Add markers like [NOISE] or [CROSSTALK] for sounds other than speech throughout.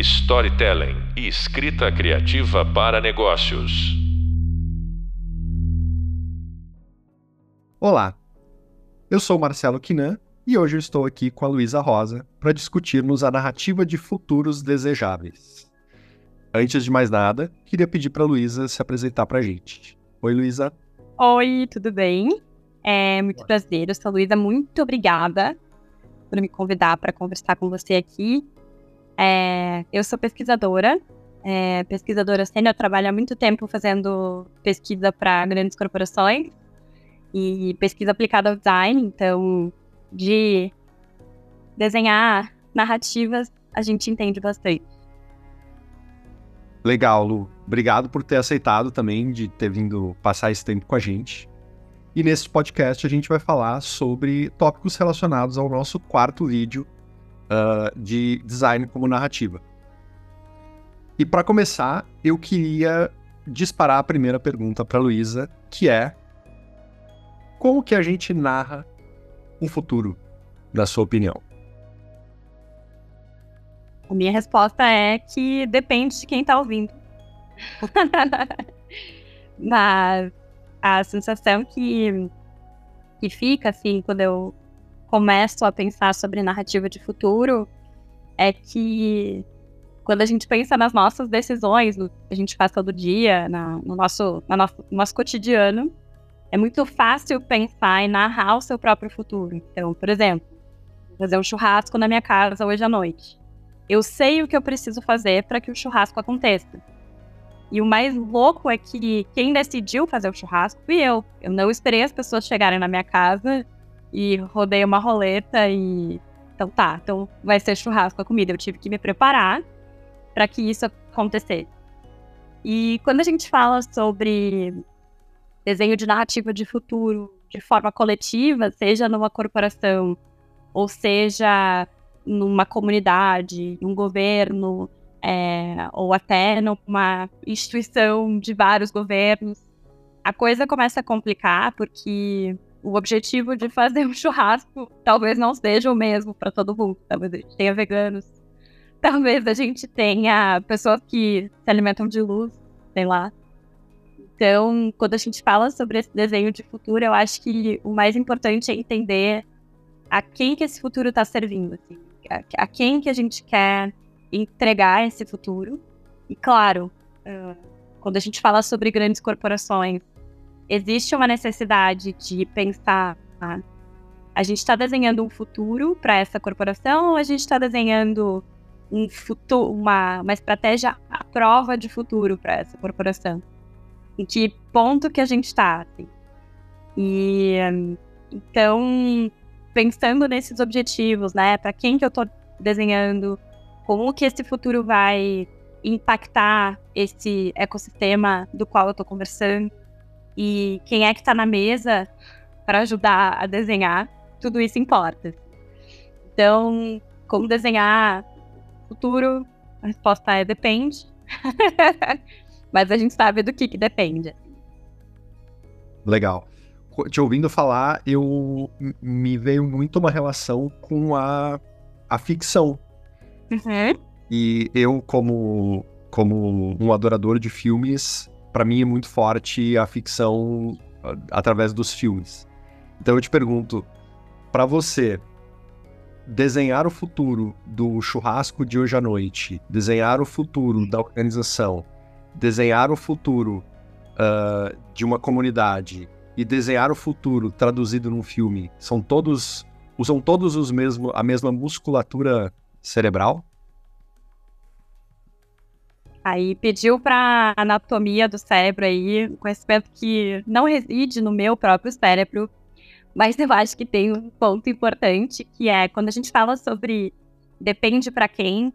storytelling e escrita criativa para negócios. Olá, eu sou Marcelo Quinan e hoje eu estou aqui com a Luísa Rosa para discutirmos a narrativa de futuros desejáveis. Antes de mais nada, queria pedir para a Luísa se apresentar para a gente. Oi, Luísa. Oi, tudo bem? É muito prazer, eu sou a Luísa, muito obrigada por me convidar para conversar com você aqui. É, eu sou pesquisadora, é, pesquisadora sênior, trabalho há muito tempo fazendo pesquisa para grandes corporações e pesquisa aplicada ao design, então de desenhar narrativas a gente entende bastante. Legal, Lu. Obrigado por ter aceitado também, de ter vindo passar esse tempo com a gente. E nesse podcast a gente vai falar sobre tópicos relacionados ao nosso quarto vídeo uh, de design como narrativa. E para começar, eu queria disparar a primeira pergunta para Luísa, que é como que a gente narra um futuro, na sua opinião? A minha resposta é que depende de quem está ouvindo. [LAUGHS] Mas a sensação que, que fica, assim, quando eu começo a pensar sobre narrativa de futuro é que quando a gente pensa nas nossas decisões, no que a gente faz todo dia, na, no, nosso, na nosso, no nosso cotidiano, é muito fácil pensar e narrar o seu próprio futuro. Então, por exemplo, fazer um churrasco na minha casa hoje à noite. Eu sei o que eu preciso fazer para que o churrasco aconteça. E o mais louco é que quem decidiu fazer o churrasco fui eu. Eu não esperei as pessoas chegarem na minha casa e rodei uma roleta e. Então tá, então vai ser churrasco a comida. Eu tive que me preparar para que isso acontecesse. E quando a gente fala sobre desenho de narrativa de futuro de forma coletiva, seja numa corporação, ou seja numa comunidade, num governo, é, ou até numa instituição de vários governos, a coisa começa a complicar porque o objetivo de fazer um churrasco talvez não seja o mesmo para todo mundo. Talvez a gente tenha veganos, talvez a gente tenha pessoas que se alimentam de luz, sei lá. Então, quando a gente fala sobre esse desenho de futuro, eu acho que o mais importante é entender a quem que esse futuro está servindo, assim, a, quem que a gente quer entregar esse futuro. E claro, uh, quando a gente fala sobre grandes corporações, existe uma necessidade de pensar: ah, a gente está desenhando um futuro para essa corporação ou a gente está desenhando um futuro, uma, uma estratégia à prova de futuro para essa corporação? Em que ponto que a gente está? Assim? E então, pensando nesses objetivos, né? Para quem que eu estou desenhando? Como que esse futuro vai impactar esse ecossistema do qual eu estou conversando? E quem é que está na mesa para ajudar a desenhar, tudo isso importa. Então, como desenhar futuro? A resposta é depende. [LAUGHS] Mas a gente sabe do que, que depende. Legal. Te ouvindo falar, eu me veio muito uma relação com a, a ficção. Uhum. E eu, como, como um adorador de filmes, para mim é muito forte a ficção ah, através dos filmes. Então eu te pergunto, para você desenhar o futuro do churrasco de hoje à noite, desenhar o futuro da organização, desenhar o futuro uh, de uma comunidade e desenhar o futuro traduzido num filme, são todos usam todos os mesmos a mesma musculatura cerebral? Aí pediu para anatomia do cérebro aí, conhecimento que não reside no meu próprio cérebro, mas eu acho que tem um ponto importante, que é quando a gente fala sobre depende para quem,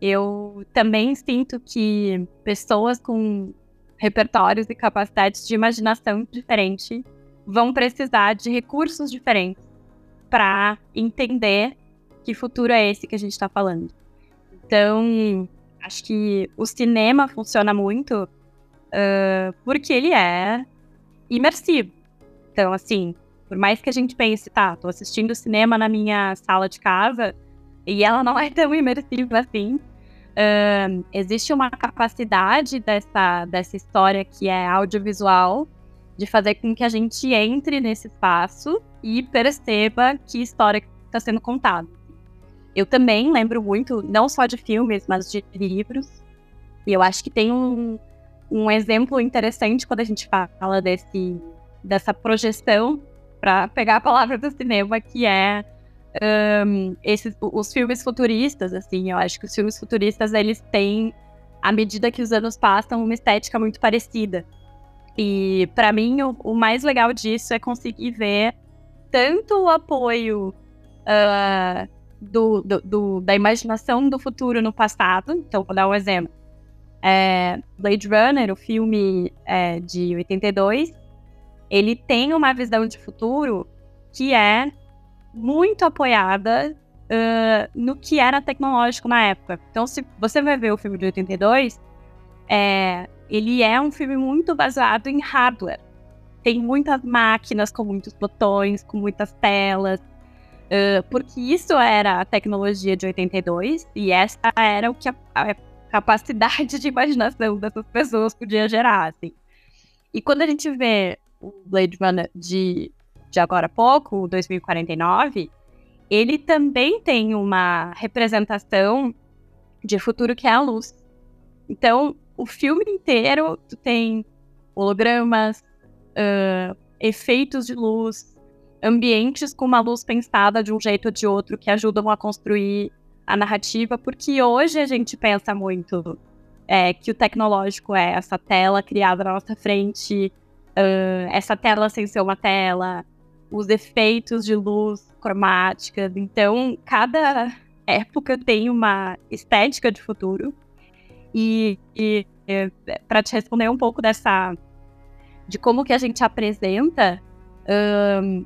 eu também sinto que pessoas com repertórios e capacidades de imaginação diferente vão precisar de recursos diferentes para entender que futuro é esse que a gente está falando. Então, Acho que o cinema funciona muito uh, porque ele é imersivo. Então, assim, por mais que a gente pense, tá, tô assistindo cinema na minha sala de casa e ela não é tão imersiva assim, uh, existe uma capacidade dessa, dessa história que é audiovisual de fazer com que a gente entre nesse espaço e perceba que história está sendo contada. Eu também lembro muito, não só de filmes, mas de livros. E eu acho que tem um, um exemplo interessante quando a gente fala desse, dessa projeção, para pegar a palavra do cinema, que é um, esses, os filmes futuristas, assim. Eu acho que os filmes futuristas, eles têm, à medida que os anos passam, uma estética muito parecida. E, para mim, o, o mais legal disso é conseguir ver tanto o apoio uh, do, do, do, da imaginação do futuro no passado. Então, vou dar um exemplo. É, Blade Runner, o filme é, de 82, ele tem uma visão de futuro que é muito apoiada uh, no que era tecnológico na época. Então, se você vai ver o filme de 82, é, ele é um filme muito baseado em hardware. Tem muitas máquinas com muitos botões, com muitas telas, Uh, porque isso era a tecnologia de 82 e essa era o que a, a, capacidade de imaginação dessas pessoas podia gerar, assim. E quando a gente vê o Blade Runner de, de agora a pouco, 2049, ele também tem uma representação de futuro que é a luz. Então, o filme inteiro tem hologramas, uh, efeitos de luz, ambientes com uma luz pensada de um jeito ou de outro que ajudam a construir a narrativa, porque hoje a gente pensa muito é, que o tecnológico é essa tela criada na nossa frente, uh, essa tela sem ser uma tela, os efeitos de luz cromáticas. Então, cada época tem uma estética de futuro. E, e, e para te responder um pouco dessa de como que a gente apresenta um,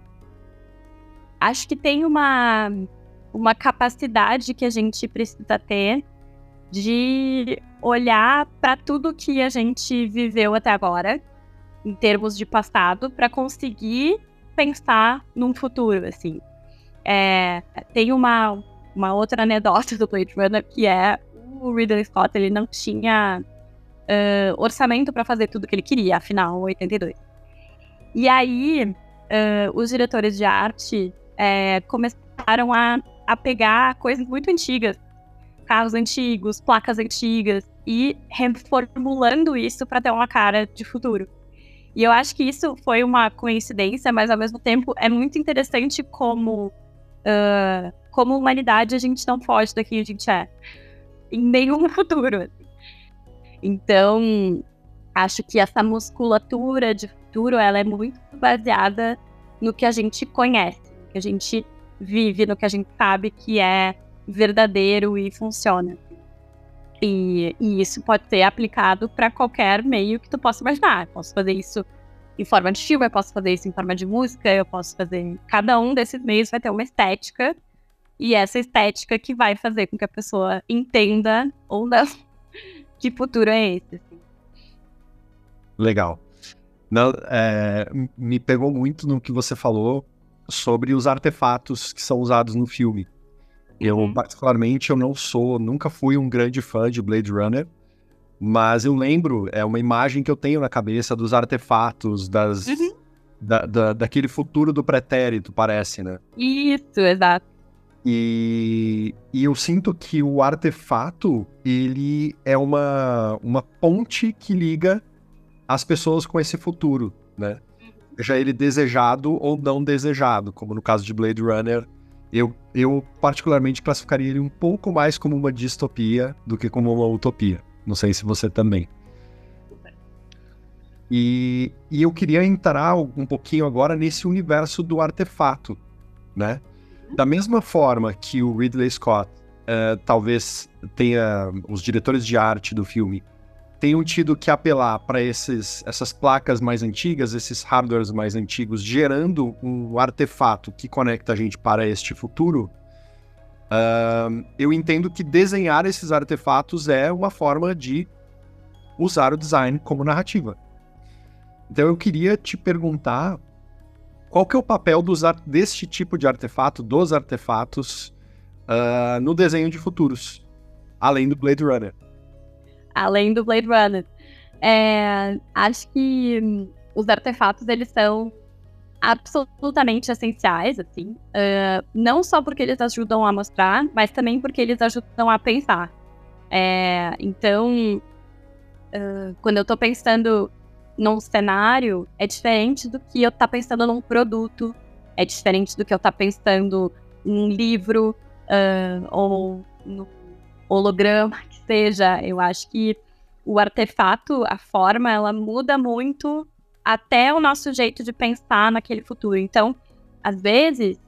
acho que tem uma, uma capacidade que a gente precisa ter de olhar para tudo que a gente viveu até agora, em termos de passado, para conseguir pensar num futuro, assim. É, tem uma, uma outra anedota do Blade Runner que é o Ridley Scott ele não tinha uh, orçamento para fazer tudo que ele queria, afinal, 82. E aí, uh, os diretores de arte é, começaram a, a pegar coisas muito antigas, carros antigos, placas antigas, e reformulando isso para ter uma cara de futuro. E eu acho que isso foi uma coincidência, mas ao mesmo tempo é muito interessante como, uh, como humanidade, a gente não foge daqui a gente é. Em nenhum [LAUGHS] futuro. Assim. Então, acho que essa musculatura de futuro, ela é muito baseada no que a gente conhece que a gente vive, no que a gente sabe que é verdadeiro e funciona. E, e isso pode ser aplicado para qualquer meio que tu possa imaginar. Eu posso fazer isso em forma de filme, eu posso fazer isso em forma de música, eu posso fazer. Cada um desses meios vai ter uma estética, e essa estética que vai fazer com que a pessoa entenda ou não [LAUGHS] que futuro é esse. Assim. Legal. Não, é, me pegou muito no que você falou, sobre os artefatos que são usados no filme. Eu, uhum. particularmente, eu não sou, nunca fui um grande fã de Blade Runner, mas eu lembro, é uma imagem que eu tenho na cabeça dos artefatos, das, uhum. da, da, daquele futuro do pretérito, parece, né? Isso, exato. E, e eu sinto que o artefato, ele é uma, uma ponte que liga as pessoas com esse futuro, né? Seja ele desejado ou não desejado, como no caso de Blade Runner, eu, eu particularmente classificaria ele um pouco mais como uma distopia do que como uma utopia. Não sei se você também. E, e eu queria entrar um pouquinho agora nesse universo do artefato, né? Da mesma forma que o Ridley Scott uh, talvez tenha os diretores de arte do filme tenham tido que apelar para essas placas mais antigas, esses hardwares mais antigos, gerando um artefato que conecta a gente para este futuro, uh, eu entendo que desenhar esses artefatos é uma forma de usar o design como narrativa. Então eu queria te perguntar qual que é o papel dos deste tipo de artefato, dos artefatos, uh, no desenho de futuros Além do Blade Runner. Além do Blade Runner. É, acho que hum, os artefatos, eles são absolutamente essenciais, assim. Uh, não só porque eles ajudam a mostrar, mas também porque eles ajudam a pensar. É, então, uh, quando eu tô pensando num cenário, é diferente do que eu tá pensando num produto, é diferente do que eu tá pensando num livro uh, ou no holograma que seja. Eu acho que o artefato, a forma, ela muda muito até o nosso jeito de pensar naquele futuro. Então, às vezes,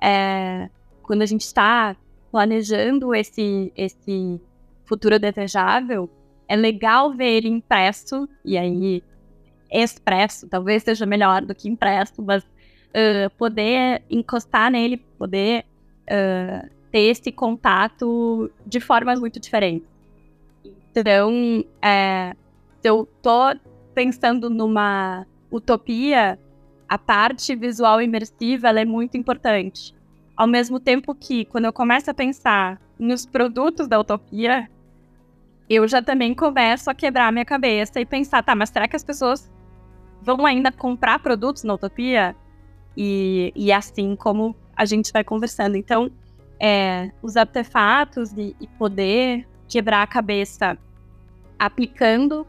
é, quando a gente está planejando esse, esse futuro desejável, é legal ver ele impresso, e aí expresso, talvez seja melhor do que impresso, mas uh, poder encostar nele, poder uh, ter esse contato de formas muito diferentes. Então, é, se eu tô pensando numa utopia, a parte visual imersiva é muito importante. Ao mesmo tempo que, quando eu começo a pensar nos produtos da utopia, eu já também começo a quebrar minha cabeça e pensar, tá, mas será que as pessoas vão ainda comprar produtos na utopia? E, e assim como a gente vai conversando. Então, é, os artefatos e, e poder quebrar a cabeça aplicando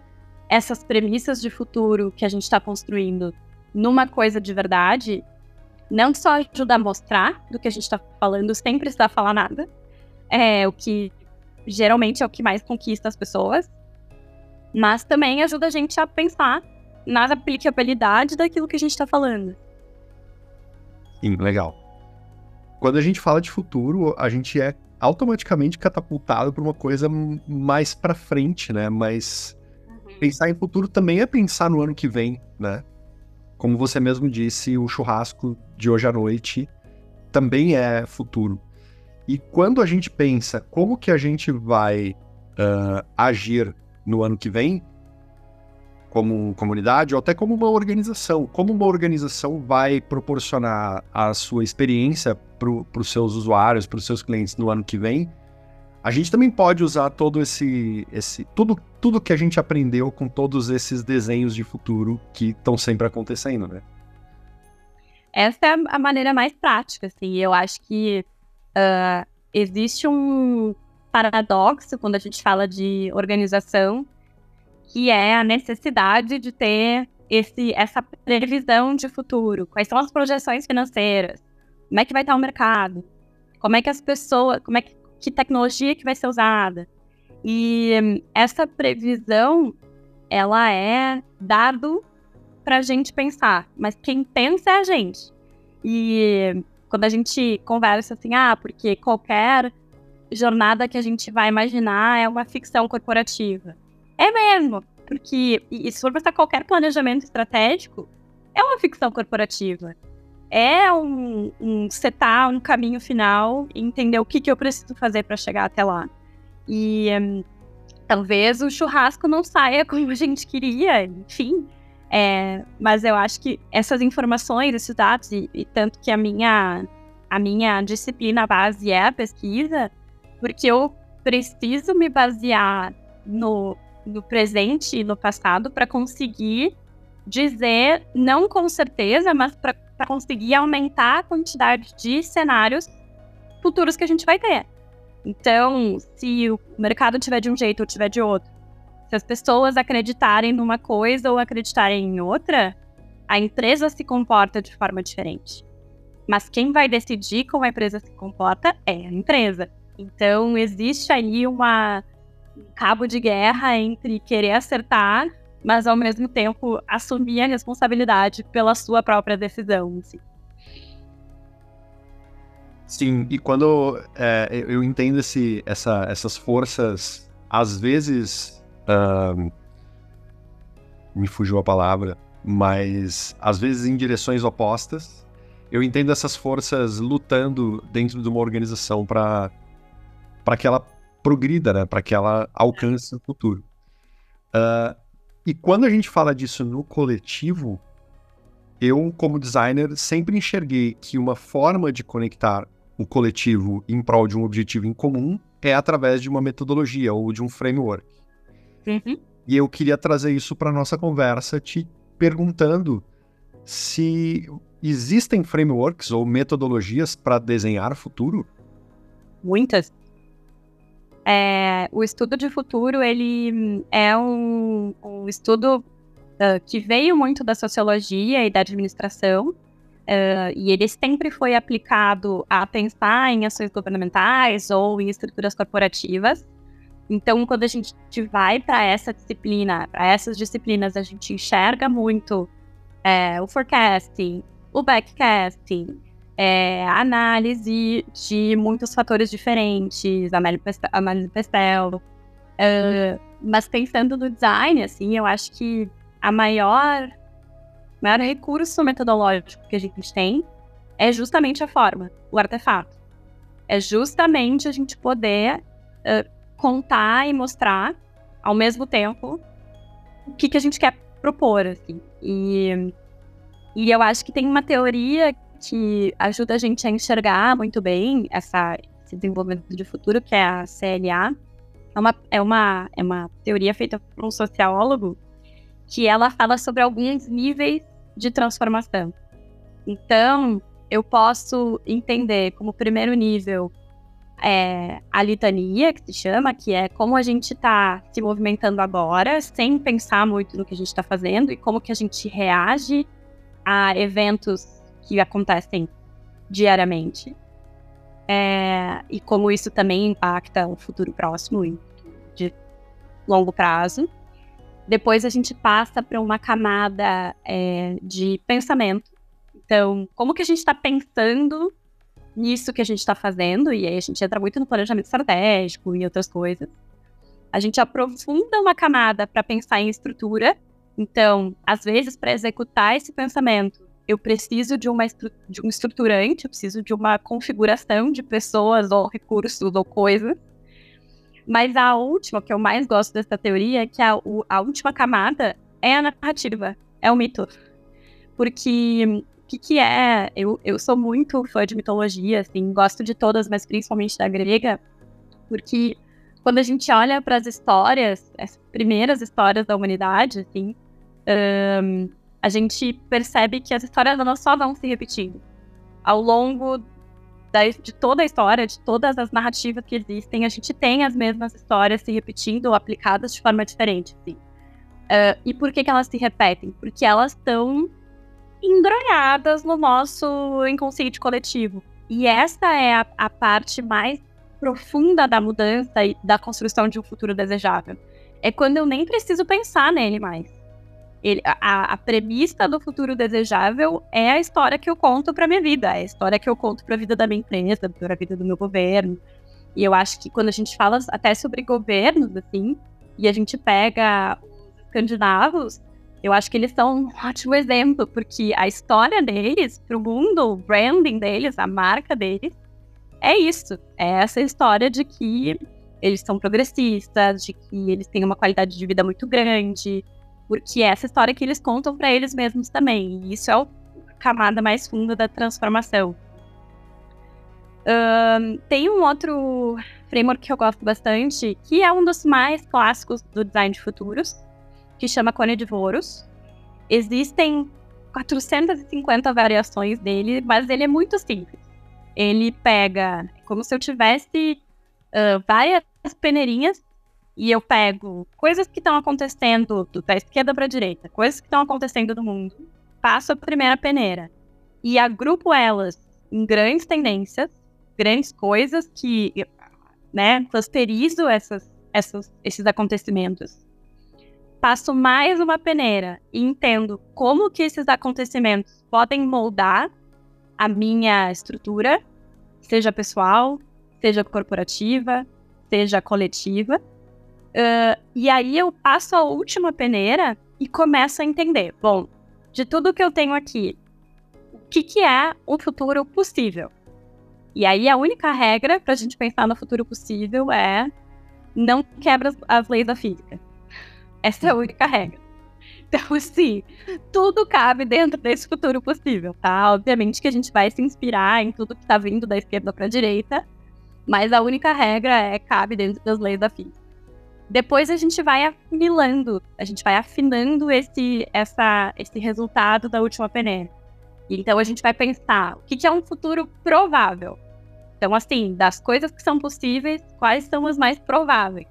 essas premissas de futuro que a gente está construindo numa coisa de verdade, não só ajuda a mostrar do que a gente está falando sem precisar falar nada, é o que geralmente é o que mais conquista as pessoas, mas também ajuda a gente a pensar na aplicabilidade daquilo que a gente está falando. Sim, legal. Quando a gente fala de futuro, a gente é automaticamente catapultado para uma coisa mais para frente, né? Mais pensar em futuro também é pensar no ano que vem, né? Como você mesmo disse, o churrasco de hoje à noite também é futuro. E quando a gente pensa como que a gente vai uh, agir no ano que vem, como comunidade ou até como uma organização, como uma organização vai proporcionar a sua experiência para os seus usuários, para os seus clientes no ano que vem, a gente também pode usar todo esse, esse tudo, tudo que a gente aprendeu com todos esses desenhos de futuro que estão sempre acontecendo, né? Essa é a maneira mais prática, assim. Eu acho que uh, existe um paradoxo quando a gente fala de organização, que é a necessidade de ter esse, essa previsão de futuro. Quais são as projeções financeiras? Como é que vai estar o mercado? Como é que as pessoas, como é que que tecnologia que vai ser usada. E hum, essa previsão, ela é dado para a gente pensar, mas quem pensa é a gente. E quando a gente conversa assim, ah, porque qualquer jornada que a gente vai imaginar é uma ficção corporativa. É mesmo, porque e se for pensar qualquer planejamento estratégico, é uma ficção corporativa é um, um setar um caminho final e entender o que, que eu preciso fazer para chegar até lá. E um, talvez o churrasco não saia [LAUGHS] como a gente queria, enfim. É, mas eu acho que essas informações, esses dados, e, e, tanto que a minha, a minha disciplina base é a pesquisa, porque eu preciso me basear no, no presente e no passado para conseguir dizer, não com certeza, mas para conseguir aumentar a quantidade de cenários futuros que a gente vai ter. Então, se o mercado tiver de um jeito ou tiver de outro, se as pessoas acreditarem numa coisa ou acreditarem em outra, a empresa se comporta de forma diferente. Mas quem vai decidir como a empresa se comporta é a empresa. Então, existe aí uma, um cabo de guerra entre querer acertar mas ao mesmo tempo assumir a responsabilidade pela sua própria decisão. Assim. Sim, e quando é, eu entendo esse, essa, essas forças, às vezes. Me fugiu a palavra, mas às vezes em direções opostas. Eu entendo essas forças lutando dentro de uma organização para que ela progrida, né? para que ela alcance o futuro. Uh, e quando a gente fala disso no coletivo, eu, como designer, sempre enxerguei que uma forma de conectar o coletivo em prol de um objetivo em comum é através de uma metodologia ou de um framework. Uhum. E eu queria trazer isso para nossa conversa, te perguntando se existem frameworks ou metodologias para desenhar futuro. Muitas. É, o estudo de futuro ele é um, um estudo uh, que veio muito da sociologia e da administração Uh, e ele sempre foi aplicado a pensar em ações governamentais ou em estruturas corporativas. Então, quando a gente vai para essa disciplina, para essas disciplinas, a gente enxerga muito é, o forecasting, o backcasting, é, análise de muitos fatores diferentes, análise Pestel. Uh, mas pensando no design, assim, eu acho que a maior maior recurso metodológico que a gente tem é justamente a forma, o artefato. É justamente a gente poder uh, contar e mostrar ao mesmo tempo o que, que a gente quer propor, assim. E, e eu acho que tem uma teoria que ajuda a gente a enxergar muito bem essa, esse desenvolvimento de futuro, que é a CLA. É uma, é uma, é uma teoria feita por um sociólogo que ela fala sobre alguns níveis de transformação. Então, eu posso entender como primeiro nível é, a litania, que se chama, que é como a gente está se movimentando agora, sem pensar muito no que a gente está fazendo e como que a gente reage a eventos que acontecem diariamente. É, e como isso também impacta o futuro próximo e de longo prazo. Depois a gente passa para uma camada é, de pensamento. Então, como que a gente está pensando nisso que a gente está fazendo? E aí a gente entra muito no planejamento estratégico e outras coisas. A gente aprofunda uma camada para pensar em estrutura. Então, às vezes, para executar esse pensamento, eu preciso de, uma de um estruturante, eu preciso de uma configuração de pessoas ou recursos ou coisas mas a última, que eu mais gosto dessa teoria, é que a, a última camada é a narrativa, é o mito. Porque o que, que é? Eu, eu sou muito fã de mitologia, assim, gosto de todas, mas principalmente da grega, porque quando a gente olha para as histórias, as primeiras histórias da humanidade, assim, um, a gente percebe que as histórias não só vão se repetindo. Ao longo da, de toda a história, de todas as narrativas que existem, a gente tem as mesmas histórias se repetindo ou aplicadas de forma diferente. Assim. Uh, e por que, que elas se repetem? Porque elas estão embronhadas no nosso inconsciente coletivo. E essa é a, a parte mais profunda da mudança e da construção de um futuro desejável. É quando eu nem preciso pensar nele mais. Ele, a, a, premissa do futuro desejável é a história que eu conto para minha vida, é a história que eu conto para a vida da minha empresa, para a vida do meu governo. E eu acho que quando a gente fala até sobre governos, assim, e a gente pega os escandinavos, eu acho que eles são um ótimo exemplo, porque a história deles para o mundo, o branding deles, a marca deles, é isso. É essa história de que eles são progressistas, de que eles têm uma qualidade de vida muito grande, porque é essa história que eles contam para eles mesmos também. E isso é a camada mais funda da transformação. Um, tem um outro framework que eu gosto bastante, que é um dos mais clássicos do design de futuros, que chama Cone de Voros. Existem 450 variações dele, mas ele é muito simples. Ele pega como se eu tivesse uh, várias peneirinhas e eu pego coisas que estão acontecendo da esquerda para a direita, coisas que estão acontecendo no mundo, passo a primeira peneira e agrupo elas em grandes tendências, grandes coisas que, né, clusterizo essas, essas, esses acontecimentos. Passo mais uma peneira e entendo como que esses acontecimentos podem moldar a minha estrutura, seja pessoal, seja corporativa, seja coletiva Uh, e aí eu passo a última peneira e começo a entender. Bom, de tudo que eu tenho aqui, o que, que é um futuro possível? E aí a única regra para a gente pensar no futuro possível é não quebra as, as leis da física. Essa é a única regra. Então, [LAUGHS] sim, tudo cabe dentro desse futuro possível, tá? Obviamente que a gente vai se inspirar em tudo que está vindo da esquerda para a direita, Mas a única regra é cabe dentro das leis da física. Depois a gente vai afinilando, a gente vai afinando esse, essa, esse resultado da última peneira. Então a gente vai pensar o que, que é um futuro provável. Então, assim, das coisas que são possíveis, quais são as mais prováveis?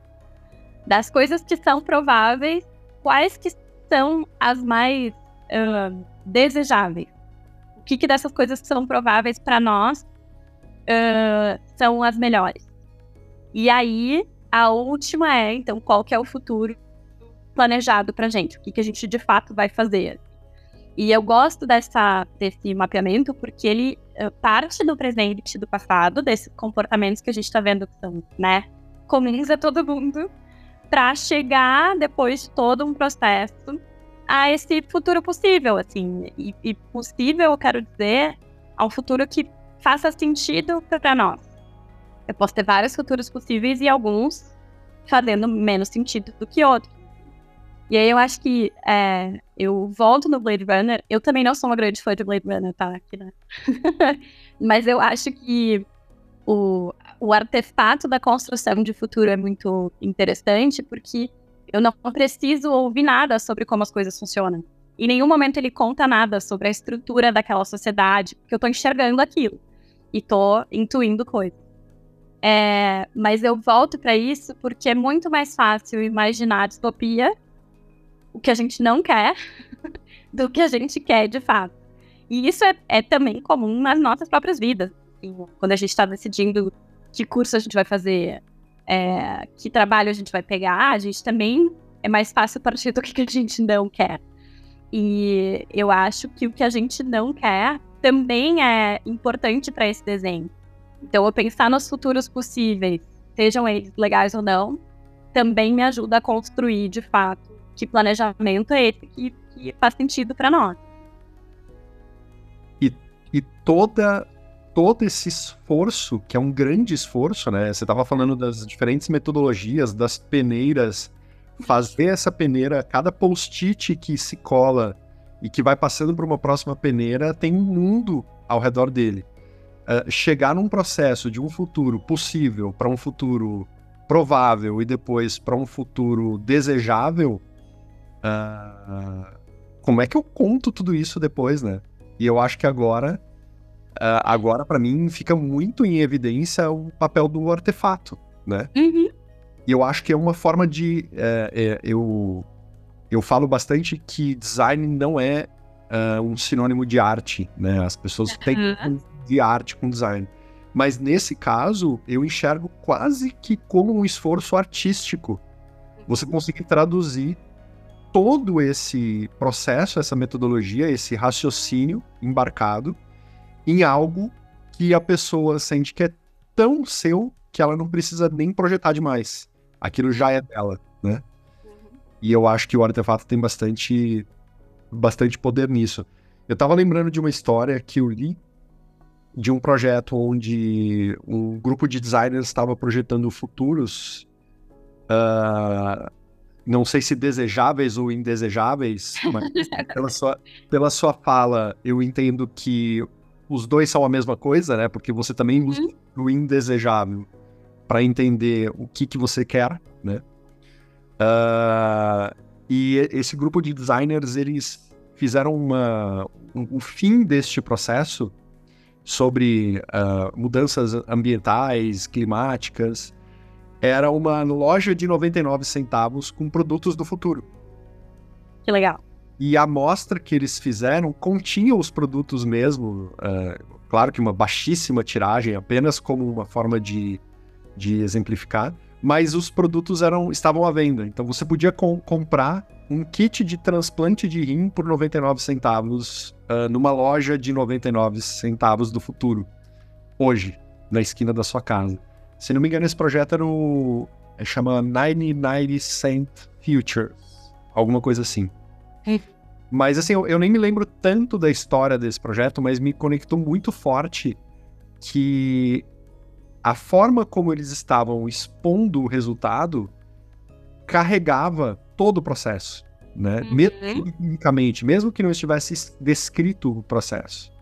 Das coisas que são prováveis, quais que são as mais uh, desejáveis? O que, que dessas coisas que são prováveis para nós uh, são as melhores? E aí, a última é, então, qual que é o futuro planejado para gente? O que, que a gente de fato vai fazer? E eu gosto dessa, desse mapeamento porque ele uh, parte do presente do passado, desses comportamentos que a gente está vendo que são, né, comuns a todo mundo, para chegar, depois de todo um processo, a esse futuro possível, assim. E, e possível, eu quero dizer, a um futuro que faça sentido para nós. Eu posso ter vários futuros possíveis e alguns fazendo menos sentido do que outros. E aí eu acho que é, eu volto no Blade Runner. Eu também não sou uma grande fã de Blade Runner, tá? Aqui, né? [LAUGHS] Mas eu acho que o, o artefato da construção de futuro é muito interessante, porque eu não preciso ouvir nada sobre como as coisas funcionam. Em nenhum momento ele conta nada sobre a estrutura daquela sociedade, porque eu tô enxergando aquilo e tô intuindo coisas. É, mas eu volto para isso porque é muito mais fácil imaginar distopia o que a gente não quer [LAUGHS] do que a gente quer de fato. E isso é, é também comum nas nossas próprias vidas. Quando a gente está decidindo que curso a gente vai fazer, é, que trabalho a gente vai pegar, a gente também é mais fácil partir do que a gente não quer. E eu acho que o que a gente não quer também é importante para esse desenho. Então, eu pensar nos futuros possíveis, sejam eles legais ou não, também me ajuda a construir, de fato, que planejamento é esse que, que faz sentido para nós. E, e toda todo esse esforço, que é um grande esforço, né? Você estava falando das diferentes metodologias, das peneiras, fazer essa peneira, cada post-it que se cola e que vai passando para uma próxima peneira, tem um mundo ao redor dele. Uh, chegar num processo de um futuro possível para um futuro provável e depois para um futuro desejável Uh, como é que eu conto tudo isso depois, né? E eu acho que agora, uh, agora para mim fica muito em evidência o papel do artefato, né? Uhum. E eu acho que é uma forma de, é, é, eu eu falo bastante que design não é uh, um sinônimo de arte, né? As pessoas têm uhum. De arte com design. Mas nesse caso, eu enxergo quase que como um esforço artístico. Você uhum. conseguir traduzir todo esse processo, essa metodologia, esse raciocínio embarcado em algo que a pessoa sente que é tão seu que ela não precisa nem projetar demais. Aquilo já é dela, né? Uhum. E eu acho que o artefato tem bastante, bastante poder nisso. Eu tava lembrando de uma história que eu li de um projeto onde um grupo de designers estava projetando futuros uh, não sei se desejáveis ou indesejáveis, [LAUGHS] mas pela sua, pela sua fala, eu entendo que os dois são a mesma coisa, né? Porque você também usa uhum. o indesejável para entender o que, que você quer, né? Uh, e esse grupo de designers, eles fizeram uma, um, um fim deste processo sobre uh, mudanças ambientais, climáticas, era uma loja de 99 centavos com produtos do futuro. Que legal. E a amostra que eles fizeram continha os produtos mesmo, uh, claro que uma baixíssima tiragem, apenas como uma forma de, de exemplificar, mas os produtos eram, estavam à venda. Então você podia com, comprar um kit de transplante de rim por 99 centavos uh, numa loja de 99 centavos do futuro, hoje, na esquina da sua casa. Se não me engano, esse projeto era o. É, chama 990 Cent Future. Alguma coisa assim. É. Mas assim, eu, eu, nem me lembro tanto da história desse projeto, mas me conectou muito forte que a forma como eles estavam expondo o resultado carregava todo o processo, né? Uhum. Mesmo mesmo que não estivesse descrito o processo.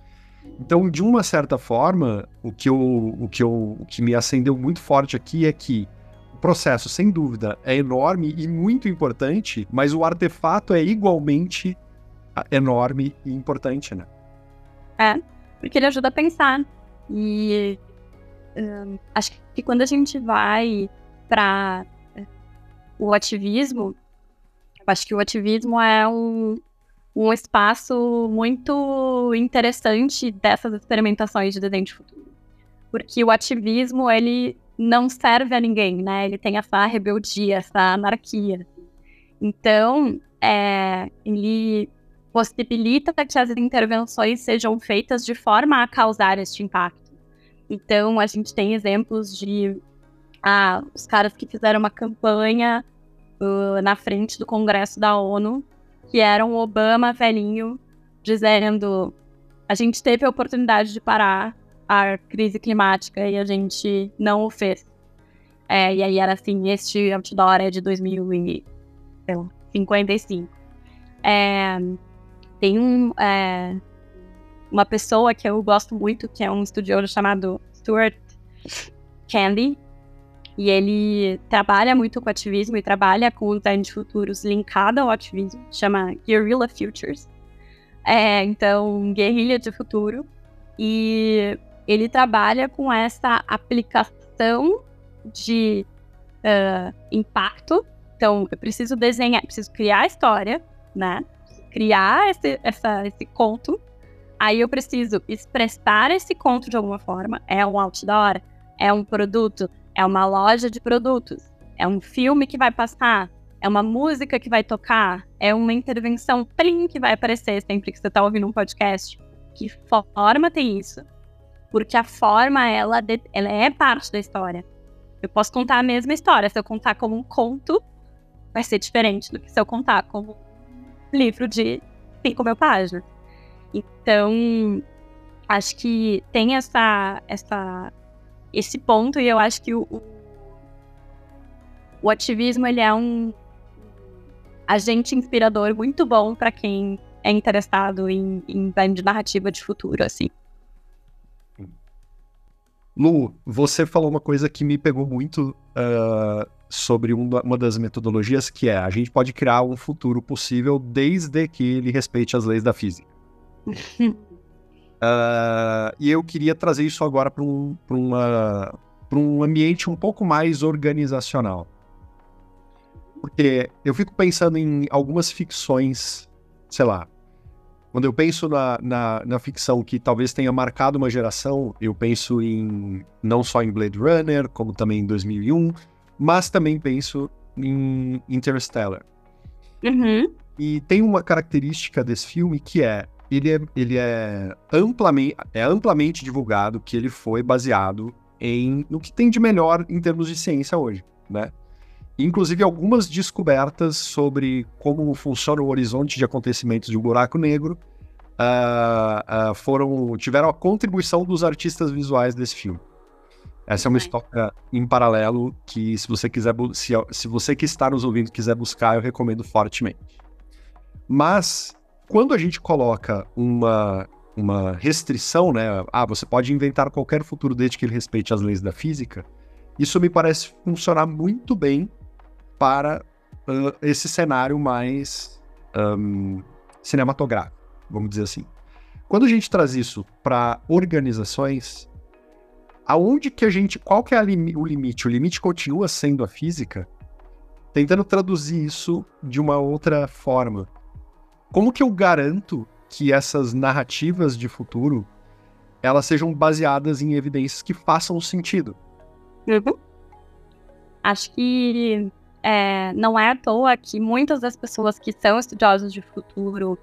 Então, de uma certa forma, o que, eu, o, que eu, o que me acendeu muito forte aqui é que o processo, sem dúvida, é enorme e muito importante, mas o artefato é igualmente enorme e importante, né? É, porque ele ajuda a pensar. E um, acho que quando a gente vai para é, o ativismo, acho que o ativismo é um, um espaço muito interessante dessas experimentações de desenho de futuro. Porque o ativismo, ele não serve a ninguém, né? Ele tem essa rebeldia, essa anarquia. Então, é, ele possibilita que as intervenções sejam feitas de forma a causar este impacto. Então, a gente tem exemplos de ah, os caras que fizeram uma campanha uh, na frente do Congresso da ONU, que era um Obama velhinho, dizendo: a gente teve a oportunidade de parar a crise climática e a gente não o fez. É, e aí era assim: este outdoor é de 2055. É, tem um, é, uma pessoa que eu gosto muito, que é um estudioso chamado Stuart Candy, e ele trabalha muito com ativismo e trabalha com o design de futuros linkado ao ativismo, chama Guerrilla Futures. É, então, guerrilha de futuro. E ele trabalha com essa aplicação de uh, impacto. Então, eu preciso desenhar, preciso criar a história, né? Criar esse, essa, esse conto. Aí eu preciso expressar esse conto de alguma forma. É um outdoor, é um produto, é uma loja de produtos, é um filme que vai passar, é uma música que vai tocar, é uma intervenção plim que vai aparecer sempre que você está ouvindo um podcast. Que forma tem isso? Porque a forma, ela, ela é parte da história. Eu posso contar a mesma história. Se eu contar como um conto, vai ser diferente do que se eu contar como um livro de 5 mil páginas. Então, acho que tem essa, essa esse ponto e eu acho que o, o, ativismo ele é um agente inspirador muito bom para quem é interessado em, em de narrativa de futuro, assim. Lu, você falou uma coisa que me pegou muito uh, sobre uma, uma das metodologias, que é a gente pode criar um futuro possível desde que ele respeite as leis da física. [LAUGHS] Uh, e eu queria trazer isso agora para um, um ambiente um pouco mais organizacional. Porque eu fico pensando em algumas ficções, sei lá. Quando eu penso na, na, na, ficção que talvez tenha marcado uma geração, eu penso em não só em Blade Runner, como também em 2001, mas também penso em Interstellar. Uhum. E tem uma característica desse filme que é ele é, ele é, amplamente, é amplamente divulgado que ele foi baseado em no que tem de melhor em termos de ciência hoje, né? Inclusive algumas descobertas sobre como funciona o horizonte de acontecimentos de um buraco negro uh, uh, foram tiveram a contribuição dos artistas visuais desse filme. Essa é uma história em paralelo que, se você quiser, se, se você que está nos ouvindo quiser buscar, eu recomendo fortemente. Mas quando a gente coloca uma, uma restrição, né? Ah, você pode inventar qualquer futuro desde que ele respeite as leis da física. Isso me parece funcionar muito bem para uh, esse cenário mais um, cinematográfico, vamos dizer assim. Quando a gente traz isso para organizações, aonde que a gente, qual que é lim o limite? O limite continua sendo a física, tentando traduzir isso de uma outra forma como que eu garanto que essas narrativas de futuro elas sejam baseadas em evidências que façam sentido? Uhum. Acho que é, não é à toa que muitas das pessoas que são estudiosos de futuro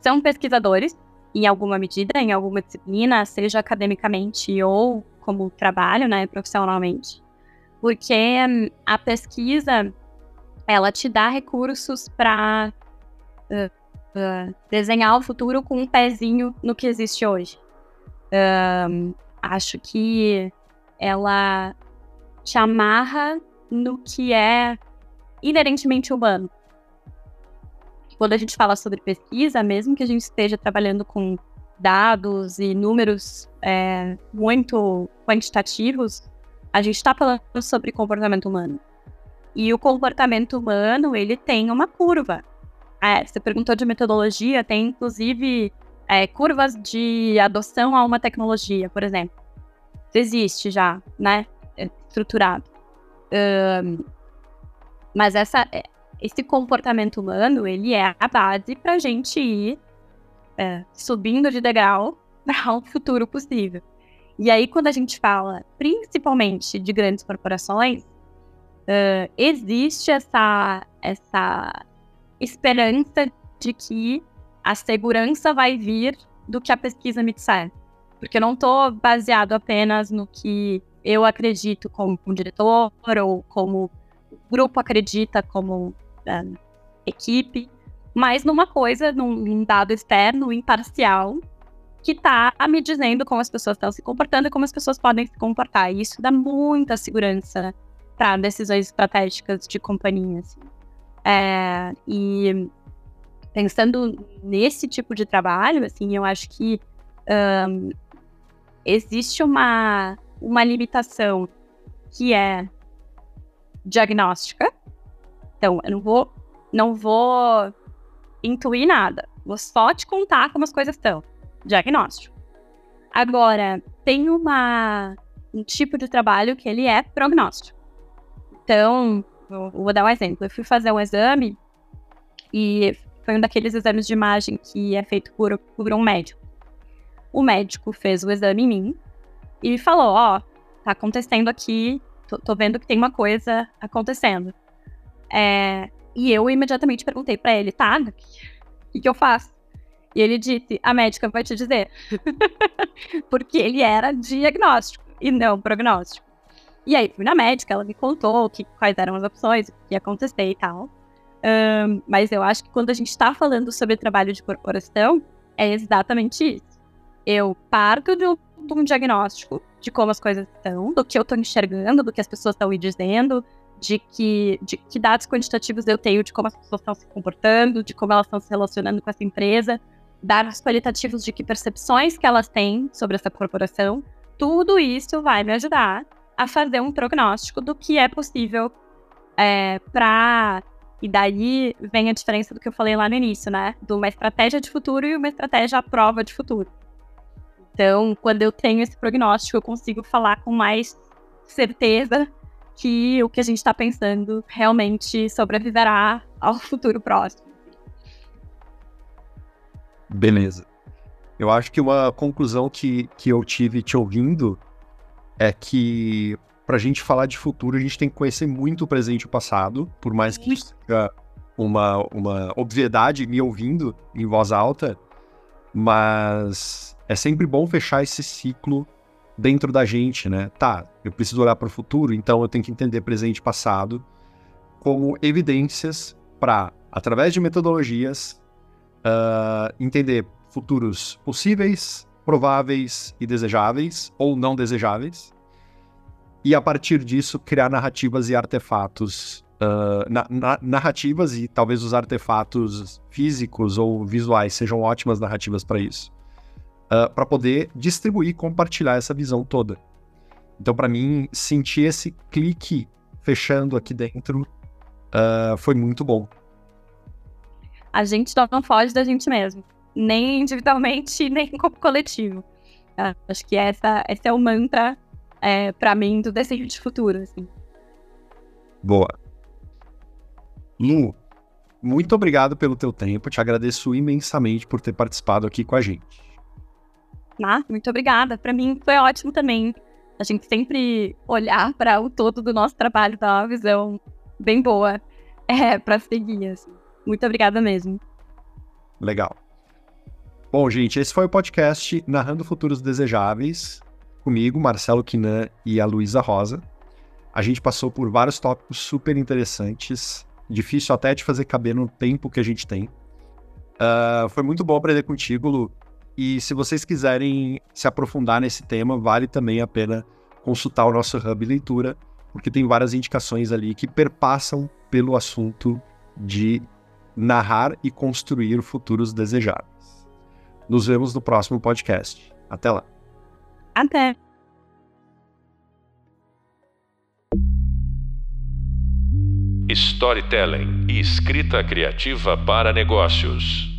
são pesquisadores, em alguma medida, em alguma disciplina, seja academicamente ou como trabalho, né, profissionalmente. Porque hum, a pesquisa, ela te dá recursos para uh, desenhar o futuro com um pezinho no que existe hoje. Uh, acho que ela te amarra no que é inerentemente humano. Quando a gente fala sobre pesquisa, mesmo que a gente esteja trabalhando com dados e números é, muito quantitativos, a gente está falando sobre comportamento humano. E o comportamento humano, ele tem uma curva. É, você perguntou de metodologia, tem inclusive é, curvas de adoção a uma tecnologia, por exemplo. Existe já, né? É, estruturado. Um, mas essa, é, esse comportamento humano, ele é a base para a gente ir é, subindo de degrau [LAUGHS] para um futuro possível. E aí, quando a gente fala principalmente de grandes corporações, uh, existe essa, essa esperança de que a segurança vai vir do que a pesquisa me disser. Porque eu não estou baseado apenas no que eu acredito como um diretor ou como o grupo acredita como uh, equipe, mas numa coisa, num, num dado externo, imparcial, que está me dizendo como as pessoas estão se comportando e como as pessoas podem se comportar. E isso dá muita segurança para decisões estratégicas de companhias. Assim. É, e pensando nesse tipo de trabalho, assim, eu acho que um, existe uma, uma limitação que é diagnóstica. Então, eu não vou, não vou intuir nada. Vou só te contar como as coisas estão. Diagnóstico. Agora, tem uma, um tipo de trabalho que ele é prognóstico. Então, vou, dar um exemplo. Eu fui fazer um exame e foi um daqueles exames de imagem que é feito por, por um médico. O médico fez o exame em mim e falou: Ó, oh, tá acontecendo aqui, tô, tô, vendo que tem uma coisa acontecendo. É, e eu imediatamente perguntei para ele, tá, o que, que eu faço? E ele disse, a médica vai te dizer. [LAUGHS] Porque ele era diagnóstico e não prognóstico. E aí fui na médica, ela me contou que, quais eram as opções, o que ia acontecer e tal. Um, mas eu acho que quando a gente está falando sobre trabalho de corporação, é exatamente isso. Eu parto de um, de um diagnóstico de como as coisas estão, do que eu estou enxergando, do que as pessoas estão me dizendo, de que, de que dados quantitativos eu tenho de como as pessoas estão se comportando, de como elas estão se relacionando com essa empresa, dados qualitativos de que percepções que elas têm sobre essa corporação. Tudo isso vai me ajudar a fazer um prognóstico do que é possível é, para. E daí vem a diferença do que eu falei lá no início, né? De uma estratégia de futuro e uma estratégia à prova de futuro. Então, quando eu tenho esse prognóstico, eu consigo falar com mais certeza que o que a gente está pensando realmente sobreviverá ao futuro próximo. Beleza. Eu acho que uma conclusão que, que eu tive te ouvindo é que para a gente falar de futuro, a gente tem que conhecer muito o presente e o passado, por mais que isso seja uma, uma obviedade me ouvindo em voz alta, mas é sempre bom fechar esse ciclo dentro da gente, né? Tá, eu preciso olhar para o futuro, então eu tenho que entender presente e passado como evidências para, através de metodologias, uh, entender futuros possíveis, prováveis e desejáveis, ou não desejáveis, e a partir disso criar narrativas e artefatos. Uh, na, na, narrativas e talvez os artefatos físicos ou visuais sejam ótimas narrativas para isso uh, ah, para poder distribuir e compartilhar essa visão toda. Então, para mim, sentir esse clique fechando aqui dentro uh, foi muito bom. A gente não foge da gente mesmo, nem individualmente, [LAUGHS] nem como coletivo. Uh, acho que essa, esse é o mantra, é, para mim, do desenho de futuro. Assim. Boa. Lu, muito obrigado pelo teu tempo. Te agradeço imensamente por ter participado aqui com a gente. Ah, muito obrigada. Para mim foi ótimo também. A gente sempre olhar para o todo do nosso trabalho, dar uma visão bem boa é, para seguir. Assim. Muito obrigada mesmo. Legal. Bom, gente, esse foi o podcast Narrando Futuros Desejáveis, comigo, Marcelo Quinan e a Luísa Rosa. A gente passou por vários tópicos super interessantes, difícil até de fazer caber no tempo que a gente tem. Uh, foi muito bom aprender contigo, Lu. E se vocês quiserem se aprofundar nesse tema, vale também a pena consultar o nosso Hub Leitura, porque tem várias indicações ali que perpassam pelo assunto de narrar e construir futuros desejáveis. Nos vemos no próximo podcast. Até lá. Até. Storytelling e escrita criativa para negócios.